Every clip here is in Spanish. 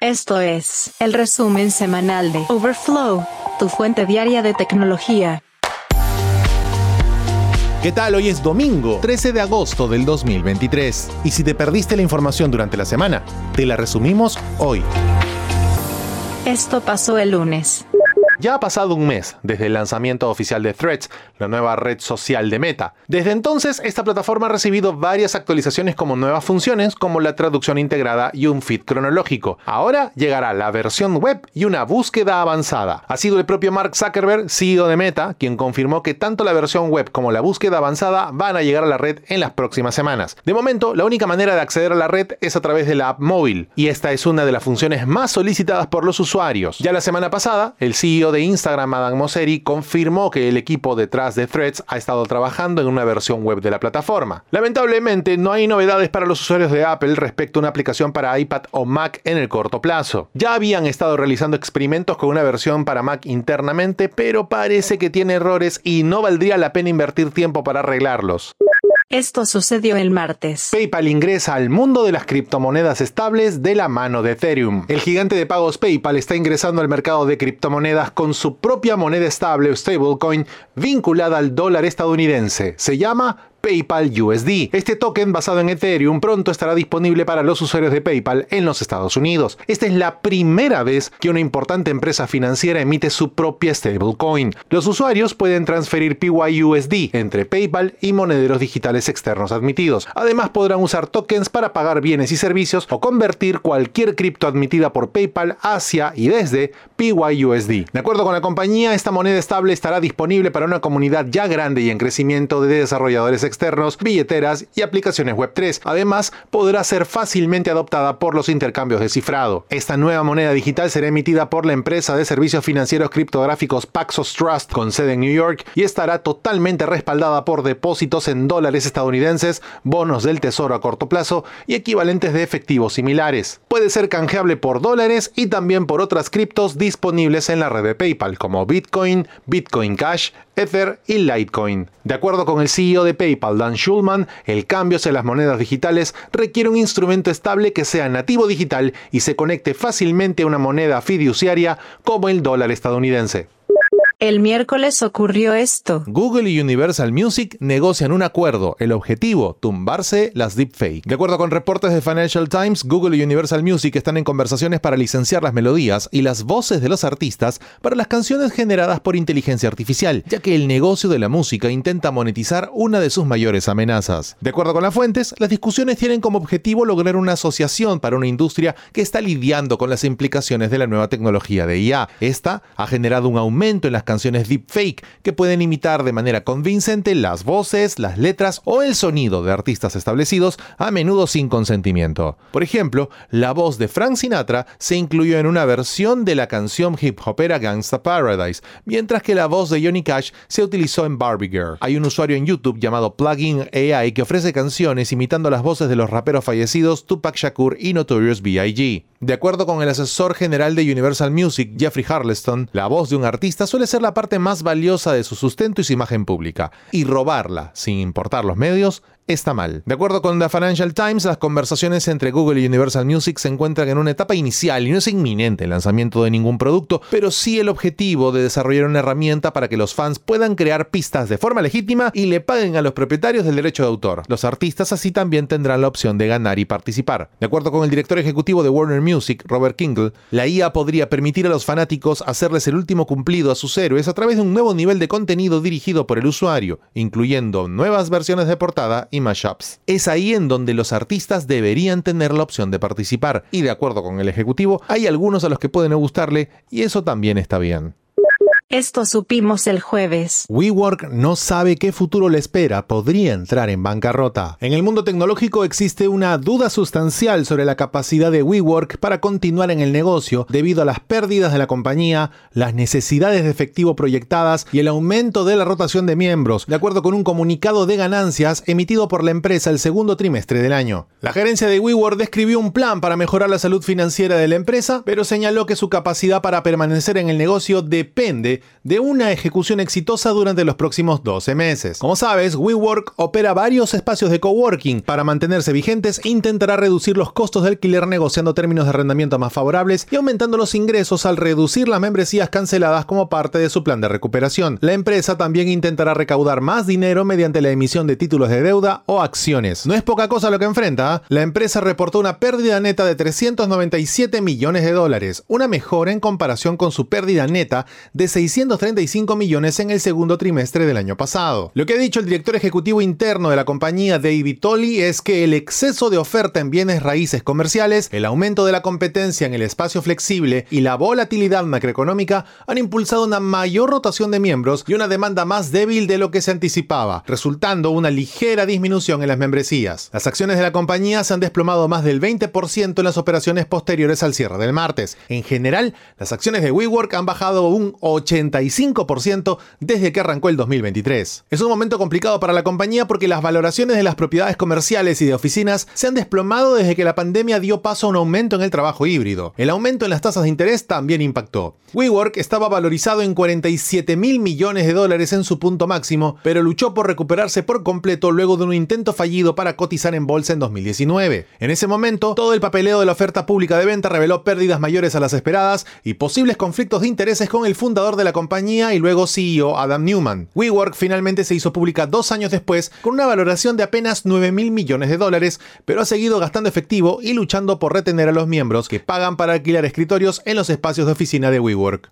Esto es el resumen semanal de Overflow, tu fuente diaria de tecnología. ¿Qué tal? Hoy es domingo, 13 de agosto del 2023. Y si te perdiste la información durante la semana, te la resumimos hoy. Esto pasó el lunes. Ya ha pasado un mes desde el lanzamiento oficial de Threads, la nueva red social de Meta. Desde entonces, esta plataforma ha recibido varias actualizaciones como nuevas funciones como la traducción integrada y un feed cronológico. Ahora llegará la versión web y una búsqueda avanzada. Ha sido el propio Mark Zuckerberg, CEO de Meta, quien confirmó que tanto la versión web como la búsqueda avanzada van a llegar a la red en las próximas semanas. De momento, la única manera de acceder a la red es a través de la app móvil, y esta es una de las funciones más solicitadas por los usuarios. Ya la semana pasada, el CEO de Instagram, Adam Mosseri, confirmó que el equipo detrás de Threads ha estado trabajando en una versión web de la plataforma. Lamentablemente, no hay novedades para los usuarios de Apple respecto a una aplicación para iPad o Mac en el corto plazo. Ya habían estado realizando experimentos con una versión para Mac internamente, pero parece que tiene errores y no valdría la pena invertir tiempo para arreglarlos. Esto sucedió el martes. PayPal ingresa al mundo de las criptomonedas estables de la mano de Ethereum. El gigante de pagos PayPal está ingresando al mercado de criptomonedas con su propia moneda estable o stablecoin vinculada al dólar estadounidense. Se llama PayPal USD. Este token basado en Ethereum pronto estará disponible para los usuarios de PayPal en los Estados Unidos. Esta es la primera vez que una importante empresa financiera emite su propia stablecoin. Los usuarios pueden transferir PYUSD entre PayPal y monederos digitales externos admitidos. Además podrán usar tokens para pagar bienes y servicios o convertir cualquier cripto admitida por PayPal hacia y desde PYUSD. De acuerdo con la compañía, esta moneda estable estará disponible para una comunidad ya grande y en crecimiento de desarrolladores externos, billeteras y aplicaciones Web3. Además, podrá ser fácilmente adoptada por los intercambios de cifrado. Esta nueva moneda digital será emitida por la empresa de servicios financieros criptográficos Paxos Trust con sede en New York y estará totalmente respaldada por depósitos en dólares estadounidenses, bonos del tesoro a corto plazo y equivalentes de efectivos similares. Puede ser canjeable por dólares y también por otras criptos disponibles en la red de PayPal como Bitcoin, Bitcoin Cash, Ether y Litecoin. De acuerdo con el CEO de PayPal, Dan Schulman, el cambio hacia las monedas digitales requiere un instrumento estable que sea nativo digital y se conecte fácilmente a una moneda fiduciaria como el dólar estadounidense. El miércoles ocurrió esto. Google y Universal Music negocian un acuerdo. El objetivo, tumbarse las deepfake. De acuerdo con reportes de Financial Times, Google y Universal Music están en conversaciones para licenciar las melodías y las voces de los artistas para las canciones generadas por inteligencia artificial, ya que el negocio de la música intenta monetizar una de sus mayores amenazas. De acuerdo con las fuentes, las discusiones tienen como objetivo lograr una asociación para una industria que está lidiando con las implicaciones de la nueva tecnología de IA. Esta ha generado un aumento en las canciones deepfake que pueden imitar de manera convincente las voces, las letras o el sonido de artistas establecidos, a menudo sin consentimiento. Por ejemplo, la voz de Frank Sinatra se incluyó en una versión de la canción hip hopera Gangsta Paradise, mientras que la voz de Johnny Cash se utilizó en Barbie Girl. Hay un usuario en YouTube llamado Plugin AI que ofrece canciones imitando las voces de los raperos fallecidos Tupac Shakur y Notorious B.I.G. De acuerdo con el asesor general de Universal Music, Jeffrey Harleston, la voz de un artista suele ser la parte más valiosa de su sustento y su imagen pública, y robarla, sin importar los medios, está mal. De acuerdo con The Financial Times, las conversaciones entre Google y Universal Music se encuentran en una etapa inicial y no es inminente el lanzamiento de ningún producto, pero sí el objetivo de desarrollar una herramienta para que los fans puedan crear pistas de forma legítima y le paguen a los propietarios del derecho de autor. Los artistas así también tendrán la opción de ganar y participar. De acuerdo con el director ejecutivo de Warner Music, Robert Kingle, la IA podría permitir a los fanáticos hacerles el último cumplido a sus héroes a través de un nuevo nivel de contenido dirigido por el usuario, incluyendo nuevas versiones de portada y mashups. Es ahí en donde los artistas deberían tener la opción de participar, y de acuerdo con el ejecutivo, hay algunos a los que pueden no gustarle, y eso también está bien. Esto supimos el jueves. WeWork no sabe qué futuro le espera, podría entrar en bancarrota. En el mundo tecnológico existe una duda sustancial sobre la capacidad de WeWork para continuar en el negocio debido a las pérdidas de la compañía, las necesidades de efectivo proyectadas y el aumento de la rotación de miembros, de acuerdo con un comunicado de ganancias emitido por la empresa el segundo trimestre del año. La gerencia de WeWork describió un plan para mejorar la salud financiera de la empresa, pero señaló que su capacidad para permanecer en el negocio depende de una ejecución exitosa durante los próximos 12 meses. Como sabes, WeWork opera varios espacios de coworking. Para mantenerse vigentes, intentará reducir los costos de alquiler negociando términos de arrendamiento más favorables y aumentando los ingresos al reducir las membresías canceladas como parte de su plan de recuperación. La empresa también intentará recaudar más dinero mediante la emisión de títulos de deuda o acciones. No es poca cosa lo que enfrenta. ¿ah? La empresa reportó una pérdida neta de 397 millones de dólares, una mejora en comparación con su pérdida neta de 635 millones en el segundo trimestre del año pasado. Lo que ha dicho el director ejecutivo interno de la compañía David Tolley es que el exceso de oferta en bienes raíces comerciales, el aumento de la competencia en el espacio flexible y la volatilidad macroeconómica han impulsado una mayor rotación de miembros y una demanda más débil de lo que se anticipaba, resultando una ligera disminución en las membresías. Las acciones de la compañía se han desplomado más del 20% en las operaciones posteriores al cierre del martes. En general, las acciones de WeWork han bajado un 85% desde que arrancó el 2023. Es un momento complicado para la compañía porque las valoraciones de las propiedades comerciales y de oficinas se han desplomado desde que la pandemia dio paso a un aumento en el trabajo híbrido. El aumento en las tasas de interés también impactó. WeWork estaba valorizado en 47 mil millones de dólares en su punto máximo, pero luchó por recuperarse por completo luego de un intento fallido para cotizar en bolsa en 2019. En ese momento, todo el papeleo de la oferta pública de venta reveló pérdidas mayores a las esperadas y posibles conflictos de intereses con el fundador de la compañía y luego CEO Adam Newman. WeWork finalmente se hizo pública dos años después con una valoración de apenas 9 mil millones de dólares, pero ha seguido gastando efectivo y luchando por retener a los miembros que pagan para alquilar escritorios en los espacios de oficina de WeWork.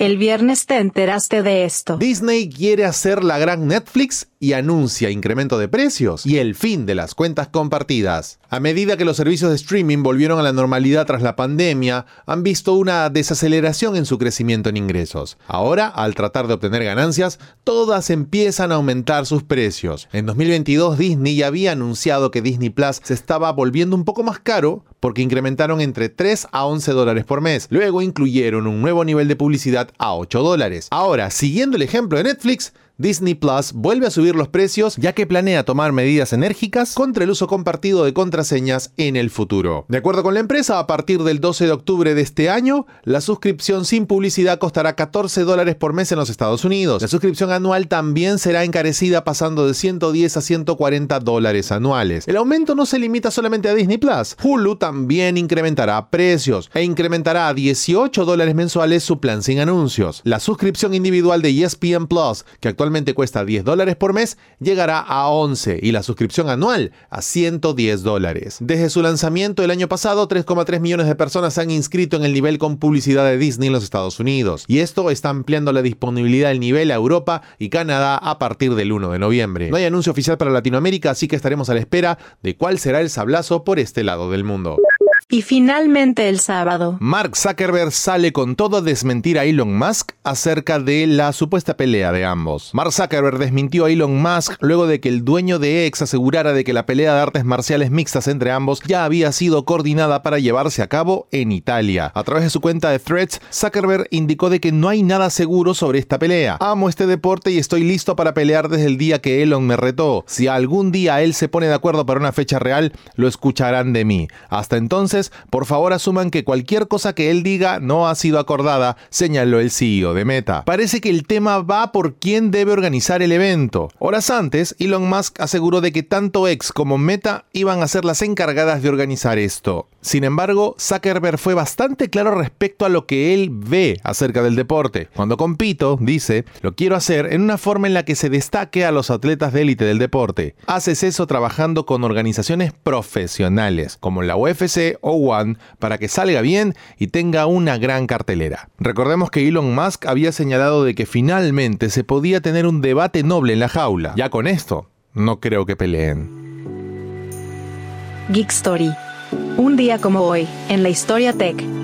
El viernes te enteraste de esto. Disney quiere hacer la gran Netflix y anuncia incremento de precios y el fin de las cuentas compartidas. A medida que los servicios de streaming volvieron a la normalidad tras la pandemia, han visto una desaceleración en su crecimiento en ingresos. Ahora, al tratar de obtener ganancias, todas empiezan a aumentar sus precios. En 2022 Disney ya había anunciado que Disney Plus se estaba volviendo un poco más caro porque incrementaron entre 3 a 11 dólares por mes. Luego incluyeron un nuevo nivel de publicidad a 8 dólares. Ahora, siguiendo el ejemplo de Netflix, Disney Plus vuelve a subir los precios ya que planea tomar medidas enérgicas contra el uso compartido de contraseñas en el futuro. De acuerdo con la empresa, a partir del 12 de octubre de este año, la suscripción sin publicidad costará 14 dólares por mes en los Estados Unidos. La suscripción anual también será encarecida pasando de 110 a 140 dólares anuales. El aumento no se limita solamente a Disney Plus. Hulu también incrementará precios e incrementará a 18 dólares mensuales su plan sin anuncios. La suscripción individual de ESPN Plus, que actualmente cuesta 10 dólares por mes, llegará a 11 y la suscripción anual a 110 dólares. Desde su lanzamiento el año pasado, 3,3 millones de personas se han inscrito en el nivel con publicidad de Disney en los Estados Unidos. Y esto está ampliando la disponibilidad del nivel a Europa y Canadá a partir del 1 de noviembre. No hay anuncio oficial para Latinoamérica, así que estaremos a la espera de cuál será el sablazo por este lado del mundo. Y finalmente el sábado. Mark Zuckerberg sale con todo a desmentir a Elon Musk acerca de la supuesta pelea de ambos. Mark Zuckerberg desmintió a Elon Musk luego de que el dueño de X asegurara de que la pelea de artes marciales mixtas entre ambos ya había sido coordinada para llevarse a cabo en Italia. A través de su cuenta de Threads, Zuckerberg indicó de que no hay nada seguro sobre esta pelea. Amo este deporte y estoy listo para pelear desde el día que Elon me retó. Si algún día él se pone de acuerdo para una fecha real, lo escucharán de mí. Hasta entonces, por favor asuman que cualquier cosa que él diga no ha sido acordada, señaló el CEO de Meta. Parece que el tema va por quién debe organizar el evento. Horas antes, Elon Musk aseguró de que tanto X como Meta iban a ser las encargadas de organizar esto. Sin embargo, Zuckerberg fue bastante claro respecto a lo que él ve acerca del deporte. Cuando compito, dice, lo quiero hacer en una forma en la que se destaque a los atletas de élite del deporte. Haces eso trabajando con organizaciones profesionales, como la UFC o One, para que salga bien y tenga una gran cartelera. Recordemos que Elon Musk había señalado de que finalmente se podía tener un debate noble en la jaula. Ya con esto, no creo que peleen. Geek Story. Un día como hoy, en la historia tech.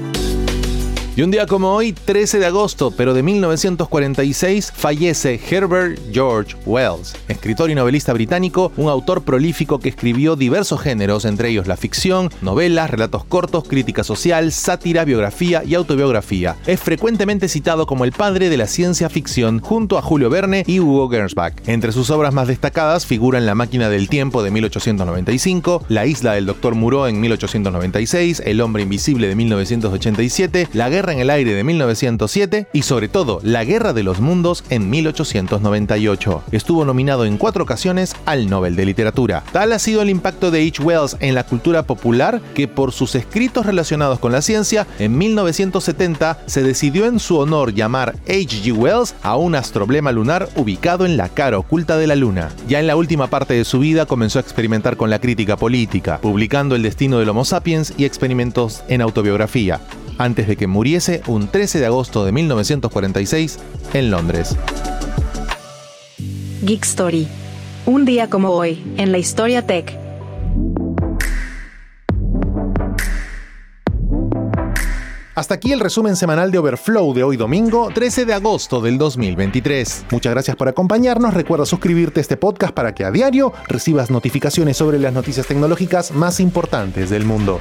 Y un día como hoy, 13 de agosto, pero de 1946, fallece Herbert George Wells, escritor y novelista británico, un autor prolífico que escribió diversos géneros, entre ellos la ficción, novelas, relatos cortos, crítica social, sátira, biografía y autobiografía. Es frecuentemente citado como el padre de la ciencia ficción junto a Julio Verne y Hugo Gernsback. Entre sus obras más destacadas figuran La máquina del tiempo de 1895, La isla del doctor Moreau en 1896, El hombre invisible de 1987, La guerra En el Aire de 1907 y sobre todo La Guerra de los Mundos en 1898. Estuvo nominado en cuatro ocasiones al Nobel de Literatura. Tal ha sido el impacto de H. Wells en la cultura popular que por sus escritos relacionados con la ciencia, en 1970 se decidió en su honor llamar H. G. Wells a un astroblema lunar ubicado en la cara oculta de la Luna. Ya en la última parte de su vida comenzó a experimentar con la crítica política, publicando El destino del Homo sapiens y experimentos en autobiografía, antes de que muriese un 13 de agosto de 1946 en Londres. Geek Story. Un día como hoy, en la historia tech. Hasta aquí el resumen semanal de Overflow de hoy domingo, 13 de agosto del 2023. Muchas gracias por acompañarnos. Recuerda suscribirte a este podcast para que a diario recibas notificaciones sobre las noticias tecnológicas más importantes del mundo.